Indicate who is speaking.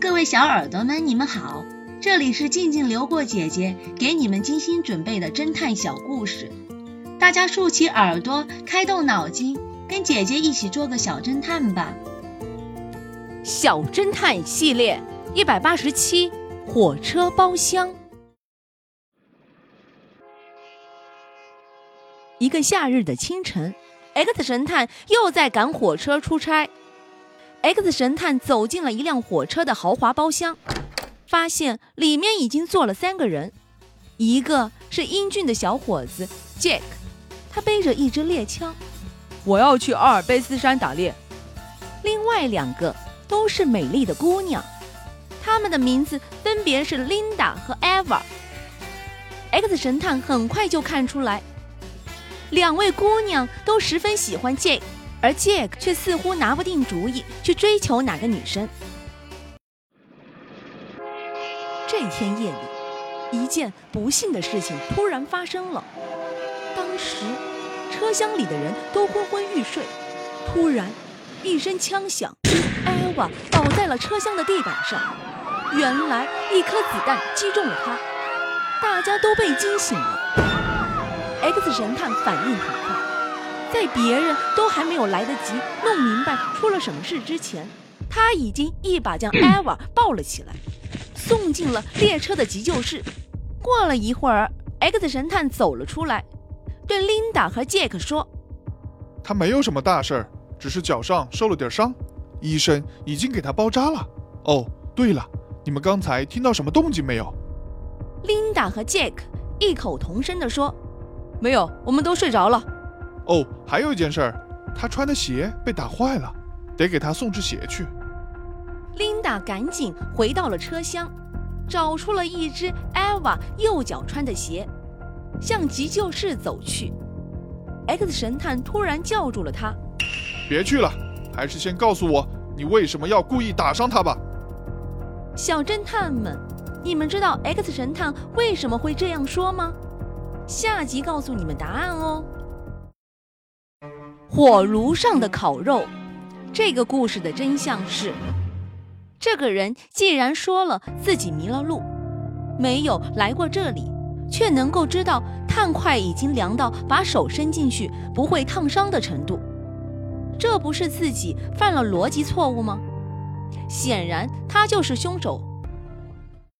Speaker 1: 各位小耳朵们，你们好，这里是静静流过姐姐给你们精心准备的侦探小故事，大家竖起耳朵，开动脑筋，跟姐姐一起做个小侦探吧。
Speaker 2: 小侦探系列一百八十七，火车包厢。一个夏日的清晨，X 神探又在赶火车出差。X 神探走进了一辆火车的豪华包厢，发现里面已经坐了三个人。一个是英俊的小伙子 Jack，他背着一支猎枪，
Speaker 3: 我要去阿尔卑斯山打猎。
Speaker 2: 另外两个都是美丽的姑娘，她们的名字分别是 Linda 和 Eva。X 神探很快就看出来，两位姑娘都十分喜欢 Jack。而 Jack 却似乎拿不定主意去追求哪个女生。这天夜里，一件不幸的事情突然发生了。当时，车厢里的人都昏昏欲睡。突然，一声枪响艾娃倒在了车厢的地板上。原来，一颗子弹击中了他。大家都被惊醒了。X 神探反应很快。在别人都还没有来得及弄明白出了什么事之前，他已经一把将 艾娃抱了起来，送进了列车的急救室。过了一会儿，X 神探走了出来，对琳达和杰克说：“
Speaker 4: 他没有什么大事儿，只是脚上受了点伤，医生已经给他包扎了。哦，对了，你们刚才听到什么动静没有？”
Speaker 2: 琳达和杰克异口同声地说：“
Speaker 3: 没有，我们都睡着了。”
Speaker 4: 哦，还有一件事儿，他穿的鞋被打坏了，得给他送只鞋去。
Speaker 2: 琳达赶紧回到了车厢，找出了一只艾娃右脚穿的鞋，向急救室走去。X 神探突然叫住了他：“
Speaker 4: 别去了，还是先告诉我，你为什么要故意打伤他吧。”
Speaker 2: 小侦探们，你们知道 X 神探为什么会这样说吗？下集告诉你们答案哦。火炉上的烤肉，这个故事的真相是：这个人既然说了自己迷了路，没有来过这里，却能够知道炭块已经凉到把手伸进去不会烫伤的程度，这不是自己犯了逻辑错误吗？显然他就是凶手。